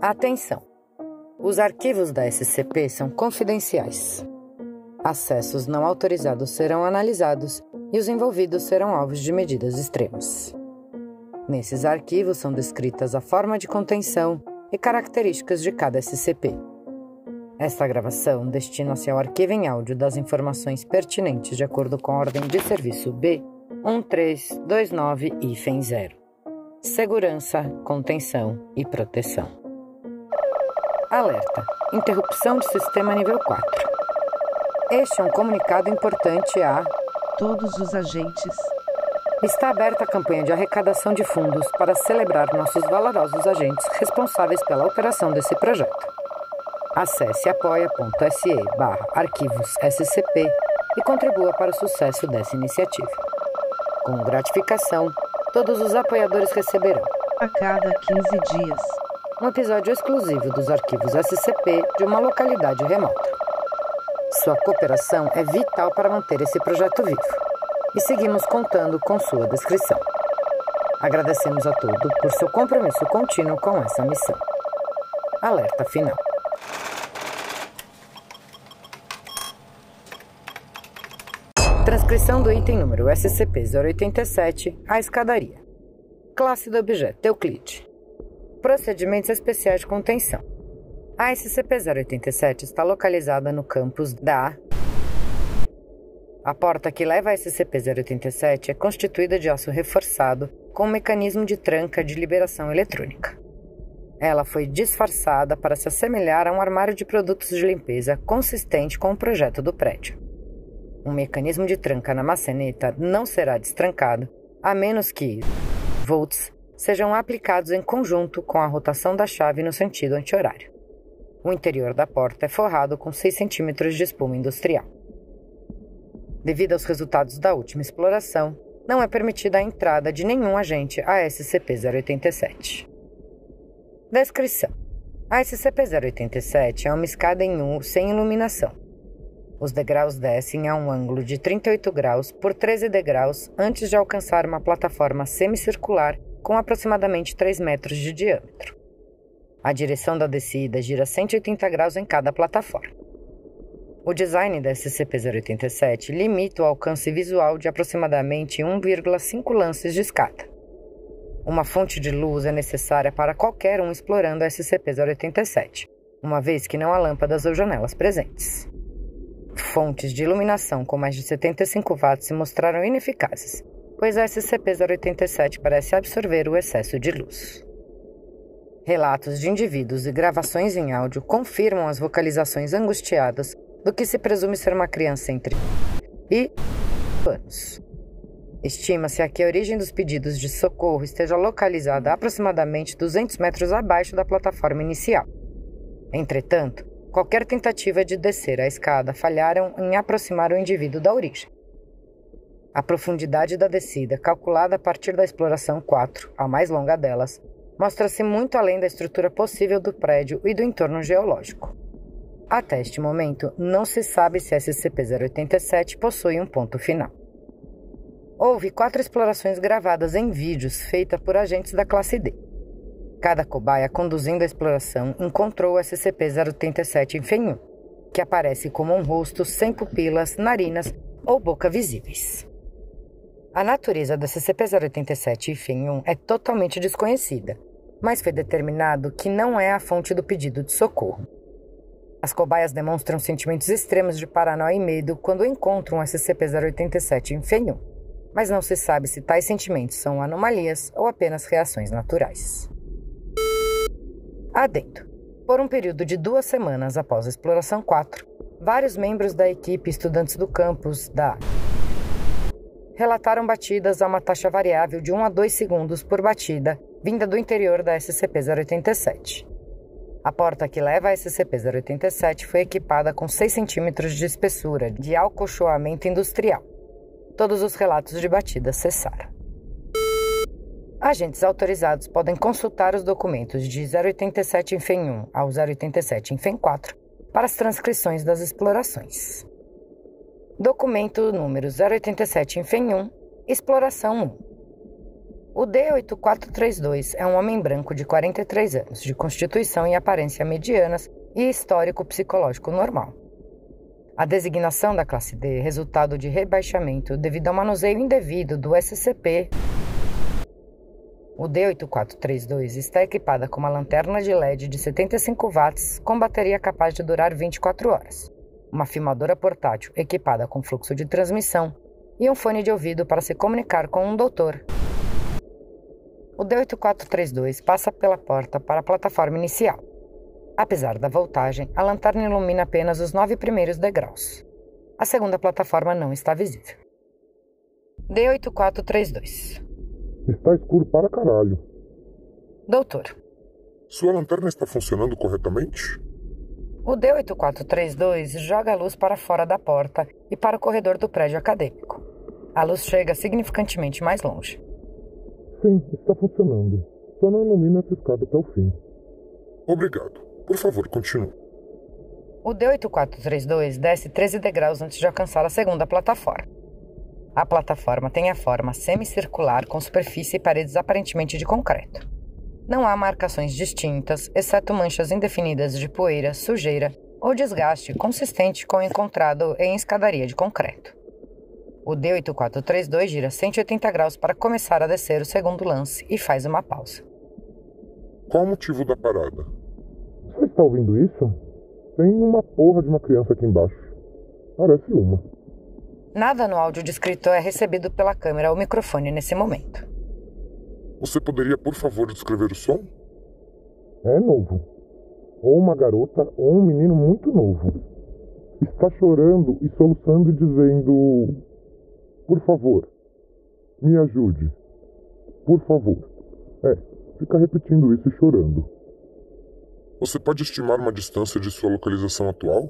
Atenção! Os arquivos da SCP são confidenciais. Acessos não autorizados serão analisados e os envolvidos serão alvos de medidas extremas. Nesses arquivos são descritas a forma de contenção e características de cada SCP. Esta gravação destina-se ao arquivo em áudio das informações pertinentes de acordo com a ordem de serviço B 1329-0. Segurança, contenção e proteção. Alerta: interrupção de sistema nível 4. Este é um comunicado importante a todos os agentes. Está aberta a campanha de arrecadação de fundos para celebrar nossos valorosos agentes responsáveis pela operação desse projeto. Acesse apoia.se barra arquivos SCP e contribua para o sucesso dessa iniciativa. Com gratificação, todos os apoiadores receberão, a cada 15 dias, um episódio exclusivo dos arquivos SCP de uma localidade remota. Sua cooperação é vital para manter esse projeto vivo e seguimos contando com sua descrição. Agradecemos a todos por seu compromisso contínuo com essa missão. Alerta final. Transcrição do item número SCP-087, a escadaria. Classe do objeto Euclide. Procedimentos especiais de contenção. A SCP-087 está localizada no campus da... A porta que leva a SCP-087 é constituída de aço reforçado com um mecanismo de tranca de liberação eletrônica. Ela foi disfarçada para se assemelhar a um armário de produtos de limpeza consistente com o projeto do prédio. Um mecanismo de tranca na maçaneta não será destrancado a menos que volts sejam aplicados em conjunto com a rotação da chave no sentido anti-horário. O interior da porta é forrado com 6 centímetros de espuma industrial. Devido aos resultados da última exploração, não é permitida a entrada de nenhum agente a SCP-087. Descrição: A SCP-087 é uma escada em U sem iluminação os degraus descem a um ângulo de 38 graus por 13 degraus antes de alcançar uma plataforma semicircular com aproximadamente 3 metros de diâmetro. A direção da descida gira 180 graus em cada plataforma. O design da SCP-087 limita o alcance visual de aproximadamente 1,5 lances de escada. Uma fonte de luz é necessária para qualquer um explorando a SCP-087, uma vez que não há lâmpadas ou janelas presentes. Fontes de iluminação com mais de 75 watts se mostraram ineficazes, pois a SCP-087 parece absorver o excesso de luz. Relatos de indivíduos e gravações em áudio confirmam as vocalizações angustiadas do que se presume ser uma criança entre e anos. Estima-se que a origem dos pedidos de socorro esteja localizada a aproximadamente 200 metros abaixo da plataforma inicial. Entretanto, Qualquer tentativa de descer a escada falharam em aproximar o indivíduo da origem. A profundidade da descida, calculada a partir da exploração 4, a mais longa delas, mostra-se muito além da estrutura possível do prédio e do entorno geológico. Até este momento, não se sabe se SCP-087 possui um ponto final. Houve quatro explorações gravadas em vídeos feitas por agentes da classe D. Cada cobaia conduzindo a exploração encontrou o SCP-087 em Fenhu, que aparece como um rosto sem pupilas, narinas ou boca visíveis. A natureza do SCP-087 em Fenhu é totalmente desconhecida, mas foi determinado que não é a fonte do pedido de socorro. As cobaias demonstram sentimentos extremos de paranoia e medo quando encontram o SCP-087 em Fenhu, mas não se sabe se tais sentimentos são anomalias ou apenas reações naturais. Adendo. Por um período de duas semanas após a exploração 4, vários membros da equipe estudantes do campus da relataram batidas a uma taxa variável de 1 a 2 segundos por batida, vinda do interior da SCP-087. A porta que leva a SCP-087 foi equipada com 6 centímetros de espessura de alcochoamento industrial. Todos os relatos de batidas cessaram. Agentes autorizados podem consultar os documentos de 087 em FEM 1 ao 087 em FEM 4 para as transcrições das explorações. Documento número 087 em FEM 1, Exploração O D8432 é um homem branco de 43 anos, de constituição e aparência medianas e histórico psicológico normal. A designação da classe D é resultado de rebaixamento devido ao manuseio indevido do SCP. O D8432 está equipada com uma lanterna de LED de 75 watts com bateria capaz de durar 24 horas, uma filmadora portátil equipada com fluxo de transmissão e um fone de ouvido para se comunicar com um doutor o D8432 passa pela porta para a plataforma inicial. Apesar da voltagem, a lanterna ilumina apenas os nove primeiros degraus. A segunda plataforma não está visível. D8432 Está escuro para caralho. Doutor. Sua lanterna está funcionando corretamente? O D8432 joga a luz para fora da porta e para o corredor do prédio acadêmico. A luz chega significantemente mais longe. Sim, está funcionando. Só não ilumina essa escada até o fim. Obrigado. Por favor, continue. O D8432 desce 13 degraus antes de alcançar a segunda plataforma. A plataforma tem a forma semicircular com superfície e paredes aparentemente de concreto. Não há marcações distintas, exceto manchas indefinidas de poeira, sujeira ou desgaste consistente com o encontrado em escadaria de concreto. O D8432 gira 180 graus para começar a descer o segundo lance e faz uma pausa. Qual o motivo da parada? Você está ouvindo isso? Tem uma porra de uma criança aqui embaixo. Parece uma. Nada no áudio descrito é recebido pela câmera ou microfone nesse momento. Você poderia, por favor, descrever o som? É novo. Ou uma garota ou um menino muito novo. Está chorando e soluçando e dizendo: por favor, me ajude. Por favor. É, fica repetindo isso e chorando. Você pode estimar uma distância de sua localização atual?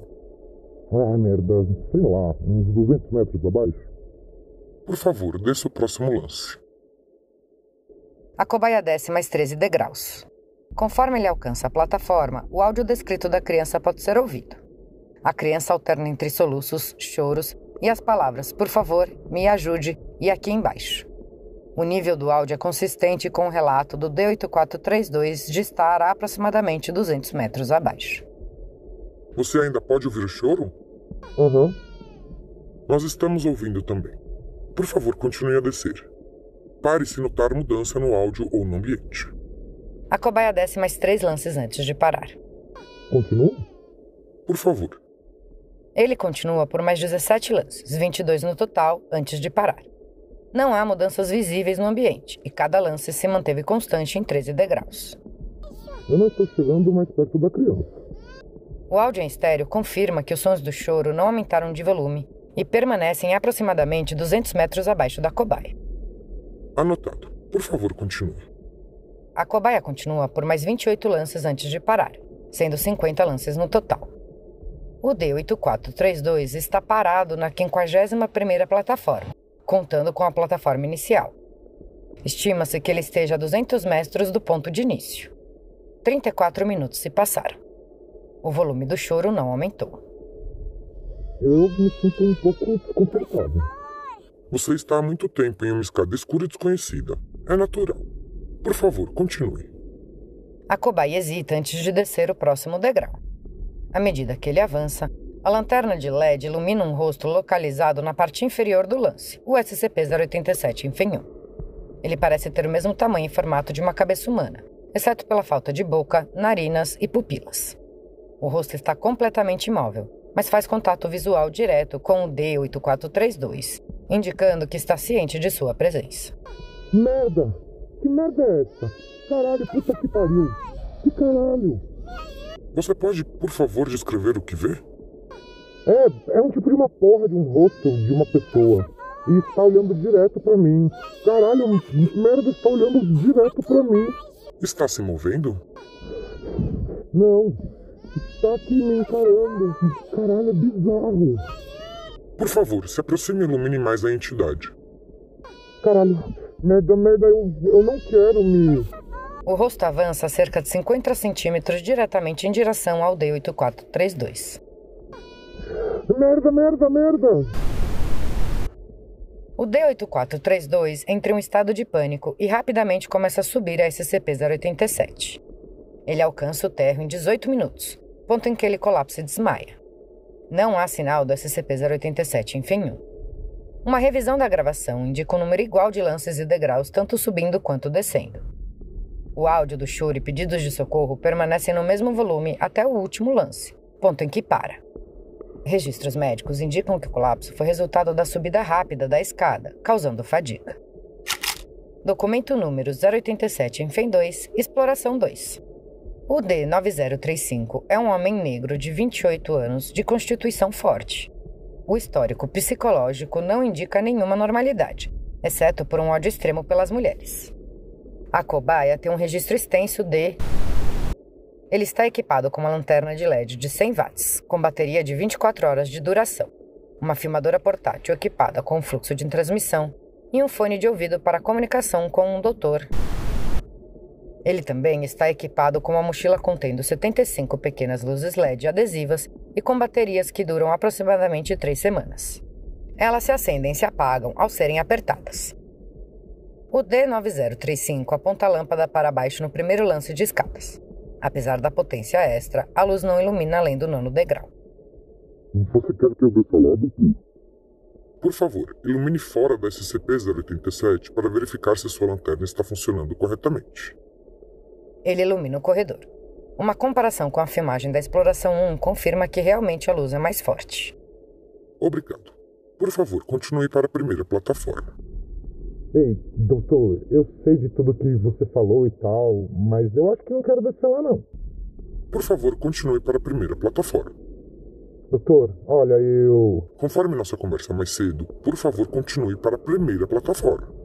Ah, merda, sei lá, uns 200 metros abaixo. Por favor, desça o próximo lance. A cobaia desce mais 13 degraus. Conforme ele alcança a plataforma, o áudio descrito da criança pode ser ouvido. A criança alterna entre soluços, choros e as palavras por favor, me ajude e aqui embaixo. O nível do áudio é consistente com o relato do D8432 de estar a aproximadamente 200 metros abaixo. Você ainda pode ouvir o choro? Uhum. Nós estamos ouvindo também. Por favor, continue a descer. Pare se notar mudança no áudio ou no ambiente. A cobaia desce mais três lances antes de parar. Continua? Por favor. Ele continua por mais 17 lances, 22 no total, antes de parar. Não há mudanças visíveis no ambiente e cada lance se manteve constante em 13 degraus. Eu não estou chegando mais perto da criança. O áudio em estéreo confirma que os sons do choro não aumentaram de volume e permanecem aproximadamente 200 metros abaixo da cobaia. Anotado. Por favor, continue. A cobaia continua por mais 28 lances antes de parar, sendo 50 lances no total. O D8432 está parado na 51ª plataforma, contando com a plataforma inicial. Estima-se que ele esteja a 200 metros do ponto de início. 34 minutos se passaram. O volume do choro não aumentou. Eu me sinto um pouco desconfortável. Você está há muito tempo em uma escada escura e desconhecida. É natural. Por favor, continue. A cobaia hesita antes de descer o próximo degrau. À medida que ele avança, a lanterna de LED ilumina um rosto localizado na parte inferior do lance, o SCP-087 Infenhum. Ele parece ter o mesmo tamanho e formato de uma cabeça humana, exceto pela falta de boca, narinas e pupilas. O rosto está completamente imóvel, mas faz contato visual direto com o D8432, indicando que está ciente de sua presença. Merda! Que merda é essa? Caralho, puta que pariu! Que caralho! Você pode, por favor, descrever o que vê? É, é um tipo de uma porra de um rosto de uma pessoa. E está olhando direto para mim. Caralho, merda, está olhando direto para mim. Está se movendo? Não. Está aqui me encarando. Caralho, é bizarro. Por favor, se aproxime e ilumine mais a entidade. Caralho, merda, merda, eu, eu não quero me. O rosto avança cerca de 50 centímetros diretamente em direção ao D8432. Merda, merda, merda! O D8432 entra em um estado de pânico e rapidamente começa a subir a SCP-087. Ele alcança o térreo em 18 minutos, ponto em que ele colapsa e desmaia. Não há sinal do SCP-087 em Fenhu. Uma revisão da gravação indica um número igual de lances e degraus, tanto subindo quanto descendo. O áudio do choro e pedidos de socorro permanecem no mesmo volume até o último lance, ponto em que para. Registros médicos indicam que o colapso foi resultado da subida rápida da escada, causando fadiga. Documento número 087 em FEM 2, Exploração 2. O D9035 é um homem negro de 28 anos, de constituição forte. O histórico psicológico não indica nenhuma normalidade, exceto por um ódio extremo pelas mulheres. A cobaia tem um registro extenso de ele está equipado com uma lanterna de LED de 100 watts, com bateria de 24 horas de duração, uma filmadora portátil equipada com fluxo de transmissão e um fone de ouvido para comunicação com um doutor. Ele também está equipado com uma mochila contendo 75 pequenas luzes LED adesivas e com baterias que duram aproximadamente 3 semanas. Elas se acendem e se apagam ao serem apertadas. O D9035 aponta a lâmpada para baixo no primeiro lance de escadas. Apesar da potência extra, a luz não ilumina além do nono degrau. Você quer que eu dê lado? Por favor, ilumine fora da SCP-087 para verificar se sua lanterna está funcionando corretamente. Ele ilumina o corredor. Uma comparação com a filmagem da Exploração 1 confirma que realmente a luz é mais forte. Obrigado. Por favor, continue para a primeira plataforma. Ei, doutor, eu sei de tudo que você falou e tal, mas eu acho que não quero descer lá não. Por favor, continue para a primeira plataforma. Doutor, olha, eu. Conforme nossa conversa mais cedo, por favor, continue para a primeira plataforma.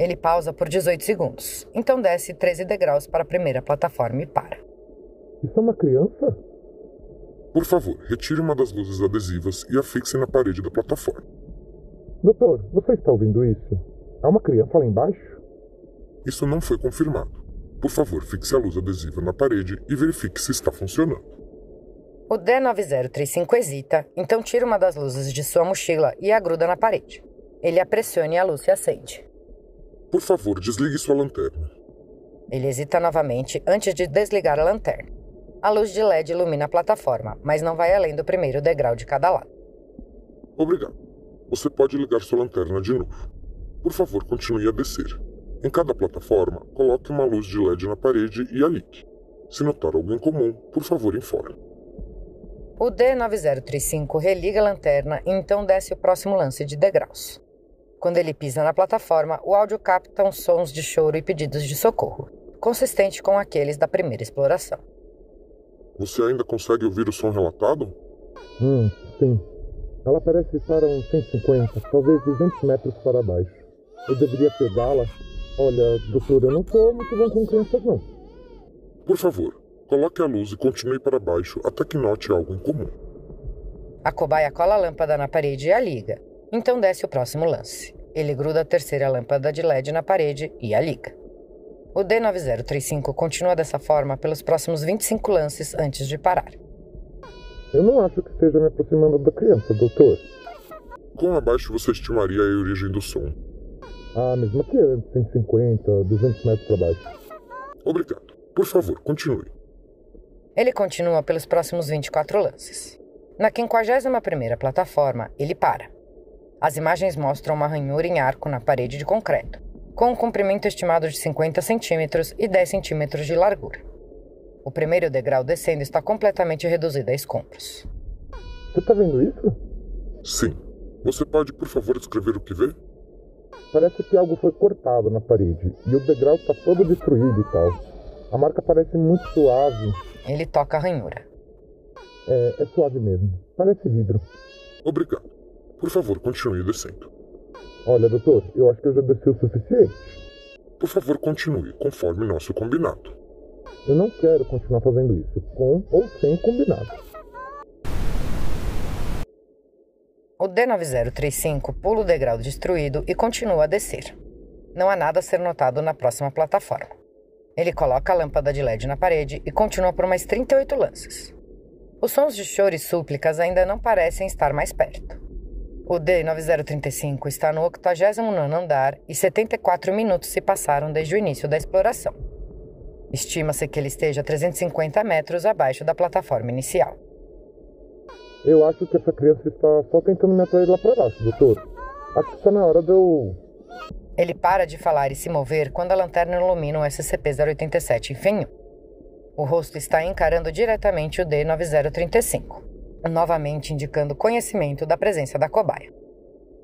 Ele pausa por 18 segundos, então desce 13 degraus para a primeira plataforma e para. Isso é uma criança? Por favor, retire uma das luzes adesivas e a fixe na parede da plataforma. Doutor, você está ouvindo isso? Há uma criança lá embaixo? Isso não foi confirmado. Por favor, fixe a luz adesiva na parede e verifique se está funcionando. O D9035 hesita, então tira uma das luzes de sua mochila e a gruda na parede. Ele a pressiona e a luz se acende. Por favor, desligue sua lanterna. Ele hesita novamente antes de desligar a lanterna. A luz de LED ilumina a plataforma, mas não vai além do primeiro degrau de cada lado. Obrigado. Você pode ligar sua lanterna de novo. Por favor, continue a descer. Em cada plataforma, coloque uma luz de LED na parede e a ligue. Se notar algo incomum, por favor, informe. O D9035 religa a lanterna e então desce o próximo lance de degraus. Quando ele pisa na plataforma, o áudio capta sons de choro e pedidos de socorro, consistente com aqueles da primeira exploração. Você ainda consegue ouvir o som relatado? Hum, sim. Ela parece estar a uns 150, talvez 200 metros para baixo. Eu deveria pegá-la? Olha, doutor, eu não sou muito bom com crianças, não. Por favor, coloque a luz e continue para baixo até que note algo em comum. A cobaia cola a lâmpada na parede e a liga. Então desce o próximo lance. Ele gruda a terceira lâmpada de LED na parede e a liga. O D9035 continua dessa forma pelos próximos 25 lances antes de parar. Eu não acho que esteja me aproximando da criança, doutor. Quão abaixo você estimaria a origem do som? Ah, mesmo aqui é 150, 200 metros para baixo. Obrigado. Por favor, continue. Ele continua pelos próximos 24 lances. Na 51ª plataforma, ele para. As imagens mostram uma ranhura em arco na parede de concreto, com um comprimento estimado de 50 centímetros e 10 centímetros de largura. O primeiro degrau descendo está completamente reduzido a escombros. Você está vendo isso? Sim. Você pode, por favor, descrever o que vê? Parece que algo foi cortado na parede e o degrau está todo destruído e tal. A marca parece muito suave. Ele toca a ranhura. É, é suave mesmo. Parece vidro. Obrigado. Por favor, continue descendo. Olha, doutor, eu acho que eu já desci o suficiente. Por favor, continue, conforme nosso combinado. Eu não quero continuar fazendo isso, com ou sem combinado. O D9035 pula o degrau destruído e continua a descer. Não há nada a ser notado na próxima plataforma. Ele coloca a lâmpada de LED na parede e continua por mais 38 lances. Os sons de choro e súplicas ainda não parecem estar mais perto. O D9035 está no 89 andar e 74 minutos se passaram desde o início da exploração. Estima-se que ele esteja a 350 metros abaixo da plataforma inicial. Eu acho que essa criança está só tentando me atrair lá para baixo, doutor. Acho que está na hora de eu. Ele para de falar e se mover quando a lanterna ilumina o SCP-087 em O rosto está encarando diretamente o D9035 novamente indicando conhecimento da presença da cobaia.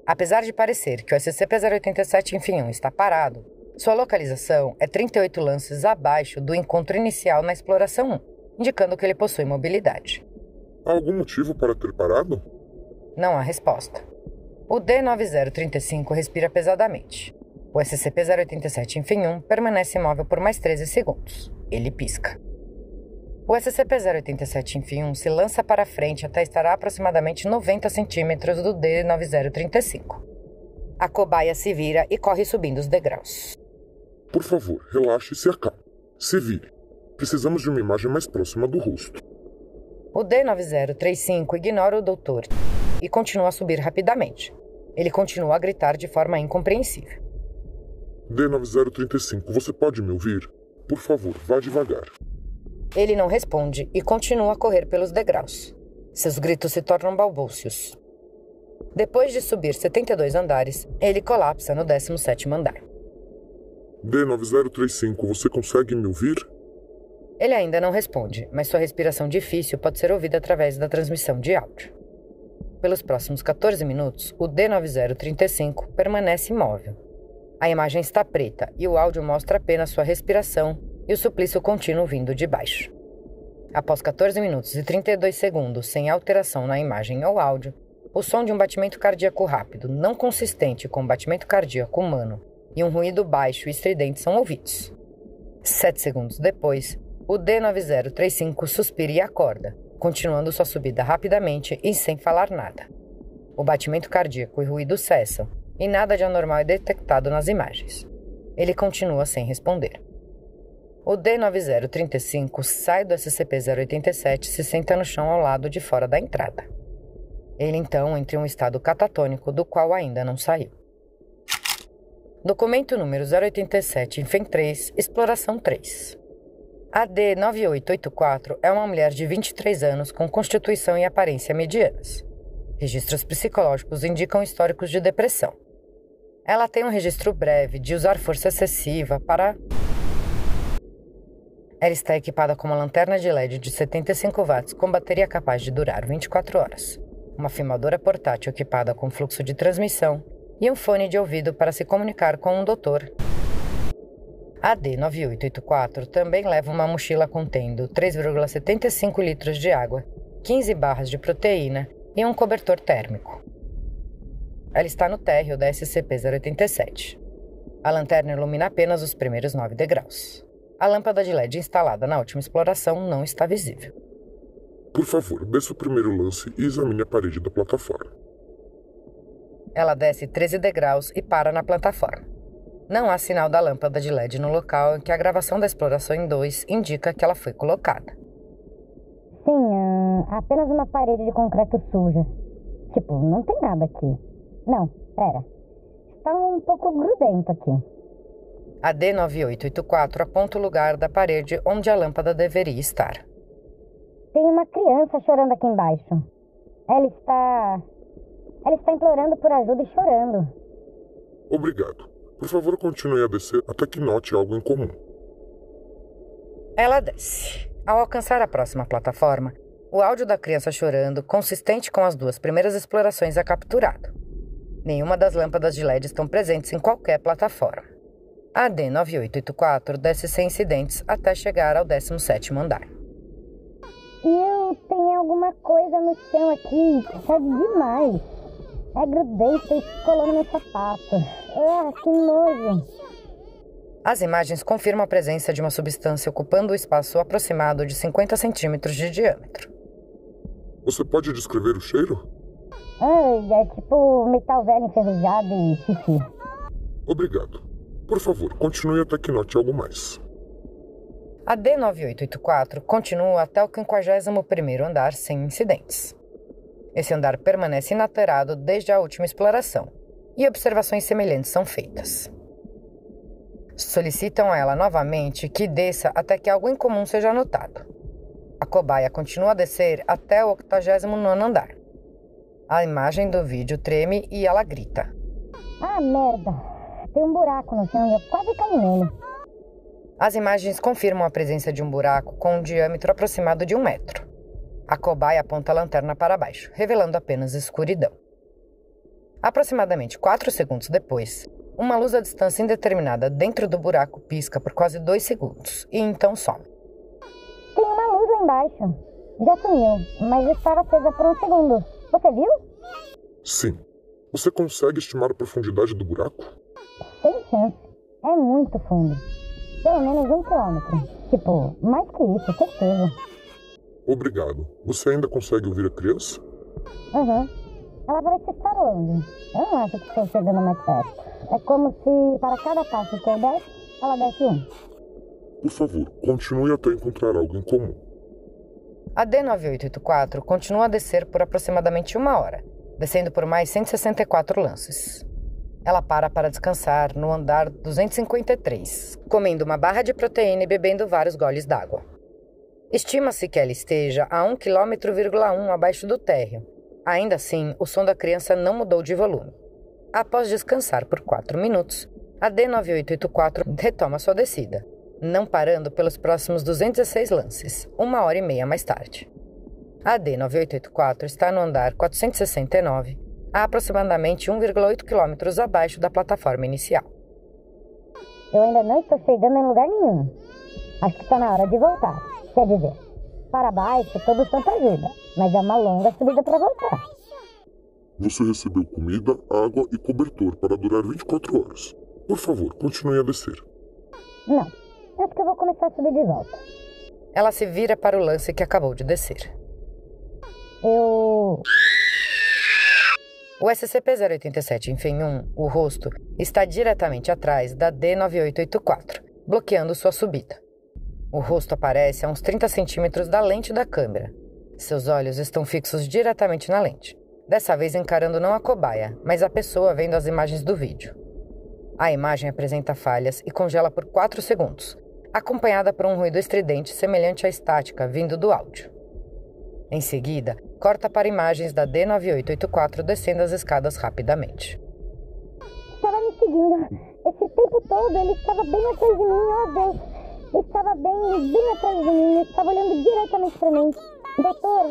Apesar de parecer que o SCP-087 Enfim está parado, sua localização é 38 lances abaixo do encontro inicial na exploração 1, indicando que ele possui mobilidade. Há algum motivo para ter parado? Não há resposta. O D9035 respira pesadamente. O SCP-087 Enfim permanece imóvel por mais 13 segundos. Ele pisca. O SCP-087 Enfim se lança para frente até estar a aproximadamente 90 centímetros do D9035. A cobaia se vira e corre subindo os degraus. Por favor, relaxe e se acalme. Se vire. Precisamos de uma imagem mais próxima do rosto. O D9035 ignora o doutor e continua a subir rapidamente. Ele continua a gritar de forma incompreensível. D9035, você pode me ouvir? Por favor, vá devagar. Ele não responde e continua a correr pelos degraus. Seus gritos se tornam balbúcios. Depois de subir 72 andares, ele colapsa no 17º andar. D9035, você consegue me ouvir? Ele ainda não responde, mas sua respiração difícil pode ser ouvida através da transmissão de áudio. Pelos próximos 14 minutos, o D9035 permanece imóvel. A imagem está preta e o áudio mostra apenas sua respiração e o suplício contínuo vindo de baixo. Após 14 minutos e 32 segundos sem alteração na imagem ou áudio, o som de um batimento cardíaco rápido, não consistente com o batimento cardíaco humano, e um ruído baixo e estridente são ouvidos. Sete segundos depois, o D9035 suspira e acorda, continuando sua subida rapidamente e sem falar nada. O batimento cardíaco e ruído cessam, e nada de anormal é detectado nas imagens. Ele continua sem responder. O D9035 sai do SCP-087 e se senta no chão ao lado de fora da entrada. Ele então entra em um estado catatônico do qual ainda não saiu. Documento número 087, INFEM 3, Exploração 3. A D9884 é uma mulher de 23 anos com constituição e aparência medianas. Registros psicológicos indicam históricos de depressão. Ela tem um registro breve de usar força excessiva para ela está equipada com uma lanterna de LED de 75 watts com bateria capaz de durar 24 horas, uma filmadora portátil equipada com fluxo de transmissão e um fone de ouvido para se comunicar com um doutor. A D9884 também leva uma mochila contendo 3,75 litros de água, 15 barras de proteína e um cobertor térmico. Ela está no térreo da SCP-087. A lanterna ilumina apenas os primeiros nove degraus. A lâmpada de LED instalada na última exploração não está visível. Por favor, desça o primeiro lance e examine a parede da plataforma. Ela desce 13 degraus e para na plataforma. Não há sinal da lâmpada de LED no local em que a gravação da exploração em 2 indica que ela foi colocada. Sim, apenas uma parede de concreto suja. Tipo, não tem nada aqui. Não, pera. Está um pouco grudento aqui. A D9884 aponta o lugar da parede onde a lâmpada deveria estar. Tem uma criança chorando aqui embaixo. Ela está. Ela está implorando por ajuda e chorando. Obrigado. Por favor, continue a descer até que note algo em comum. Ela desce. Ao alcançar a próxima plataforma, o áudio da criança chorando, consistente com as duas primeiras explorações, é capturado. Nenhuma das lâmpadas de LED estão presentes em qualquer plataforma. A D9884 desce sem incidentes até chegar ao 17º andar. Eu tenho alguma coisa no chão aqui que fede demais. É grudento e colou no meu sapato. Ah, que nojo. As imagens confirmam a presença de uma substância ocupando o espaço aproximado de 50 centímetros de diâmetro. Você pode descrever o cheiro? Ai, é tipo metal velho enferrujado e xixi. Obrigado. Por favor, continue até que note algo mais. A D9884 continua até o 51º andar sem incidentes. Esse andar permanece inalterado desde a última exploração, e observações semelhantes são feitas. Solicitam a ela novamente que desça até que algo incomum seja notado. A cobaia continua a descer até o 89 andar. A imagem do vídeo treme e ela grita. Ah, merda! Tem um buraco no chão e eu quase caí nele. As imagens confirmam a presença de um buraco com um diâmetro aproximado de um metro. A cobaia aponta a lanterna para baixo, revelando apenas escuridão. Aproximadamente 4 segundos depois, uma luz a distância indeterminada dentro do buraco pisca por quase 2 segundos e então some. Tem uma luz lá embaixo. Já sumiu, mas estava acesa por um segundo. Você viu? Sim. Você consegue estimar a profundidade do buraco? Sem chance. É muito fundo. Pelo menos um quilômetro. Tipo, mais que isso, certeza. Obrigado. Você ainda consegue ouvir a criança? Uhum. Ela parece estar longe. Eu não acho que estou chegando mais perto. É como se, para cada passo que eu desse, ela desse um. Por favor, continue até encontrar algo em comum. A D9884 continua a descer por aproximadamente uma hora, descendo por mais 164 lances. Ela para para descansar no andar 253, comendo uma barra de proteína e bebendo vários goles d'água. Estima-se que ela esteja a 1,1 km abaixo do térreo. Ainda assim, o som da criança não mudou de volume. Após descansar por 4 minutos, a D9884 retoma sua descida, não parando pelos próximos 216 lances, uma hora e meia mais tarde. A D9884 está no andar 469, a aproximadamente 1,8 km abaixo da plataforma inicial. Eu ainda não estou chegando em lugar nenhum. Acho que está na hora de voltar. Quer dizer, para baixo todo santo ajuda, mas é uma longa subida para voltar. Você recebeu comida, água e cobertor para durar 24 horas. Por favor, continue a descer. Não, acho que eu vou começar a subir de volta. Ela se vira para o lance que acabou de descer. Eu. O SCP-087 em FEM-1, o rosto, está diretamente atrás da D9884, bloqueando sua subida. O rosto aparece a uns 30 centímetros da lente da câmera. Seus olhos estão fixos diretamente na lente, dessa vez encarando não a cobaia, mas a pessoa vendo as imagens do vídeo. A imagem apresenta falhas e congela por 4 segundos, acompanhada por um ruído estridente semelhante à estática vindo do áudio. Em seguida, corta para imagens da D9884 descendo as escadas rapidamente. Estava me seguindo. Esse tempo todo ele estava bem atrás de mim, oh Deus. Estava bem, bem atrás de mim. Estava olhando diretamente para mim. Doutor,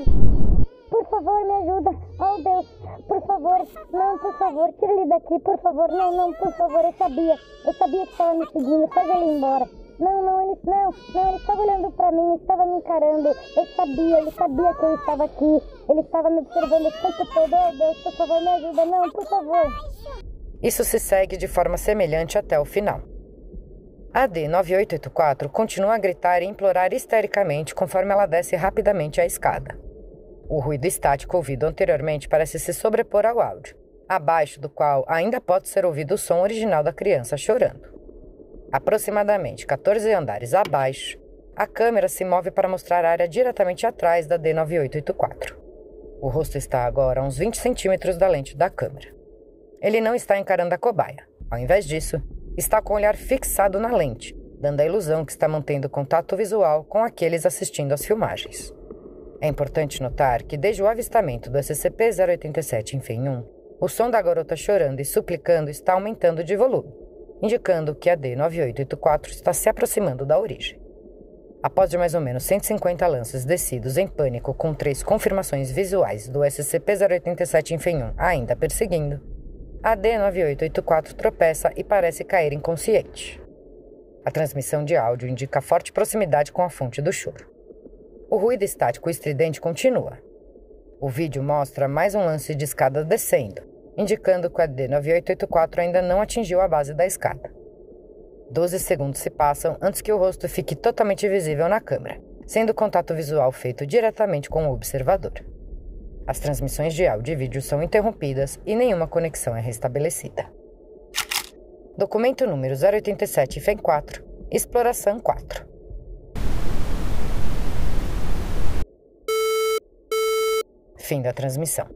por favor, me ajuda. Oh Deus, por favor. Não, por favor, tira ele daqui, por favor. Não, não, por favor. Eu sabia. Eu sabia que estava me seguindo. Faz ele embora. Não, não, ele não, não, ele estava olhando para mim, estava me encarando. Eu sabia, ele sabia que eu estava aqui. Ele estava me observando o tempo todo. Oh Deus, por favor, me ajuda. Não, por favor. Isso se segue de forma semelhante até o final. A D9884 continua a gritar e implorar histericamente conforme ela desce rapidamente a escada. O ruído estático ouvido anteriormente parece se sobrepor ao áudio, abaixo do qual ainda pode ser ouvido o som original da criança chorando. Aproximadamente 14 andares abaixo, a câmera se move para mostrar a área diretamente atrás da D9884. O rosto está agora a uns 20 centímetros da lente da câmera. Ele não está encarando a cobaia. Ao invés disso, está com o olhar fixado na lente, dando a ilusão que está mantendo contato visual com aqueles assistindo às filmagens. É importante notar que desde o avistamento do SCP-087 em FEM-1, o som da garota chorando e suplicando está aumentando de volume, indicando que a D9884 está se aproximando da origem. Após de mais ou menos 150 lances descidos em pânico com três confirmações visuais do SCP-087 em FEM-1 ainda perseguindo, a D9884 tropeça e parece cair inconsciente. A transmissão de áudio indica forte proximidade com a fonte do choro. O ruído estático estridente continua. O vídeo mostra mais um lance de escada descendo, indicando que a D9884 ainda não atingiu a base da escada. Doze segundos se passam antes que o rosto fique totalmente visível na câmera, sendo o contato visual feito diretamente com o observador. As transmissões de áudio e vídeo são interrompidas e nenhuma conexão é restabelecida. Documento número 087 FEM 4 Exploração 4 Fim da transmissão.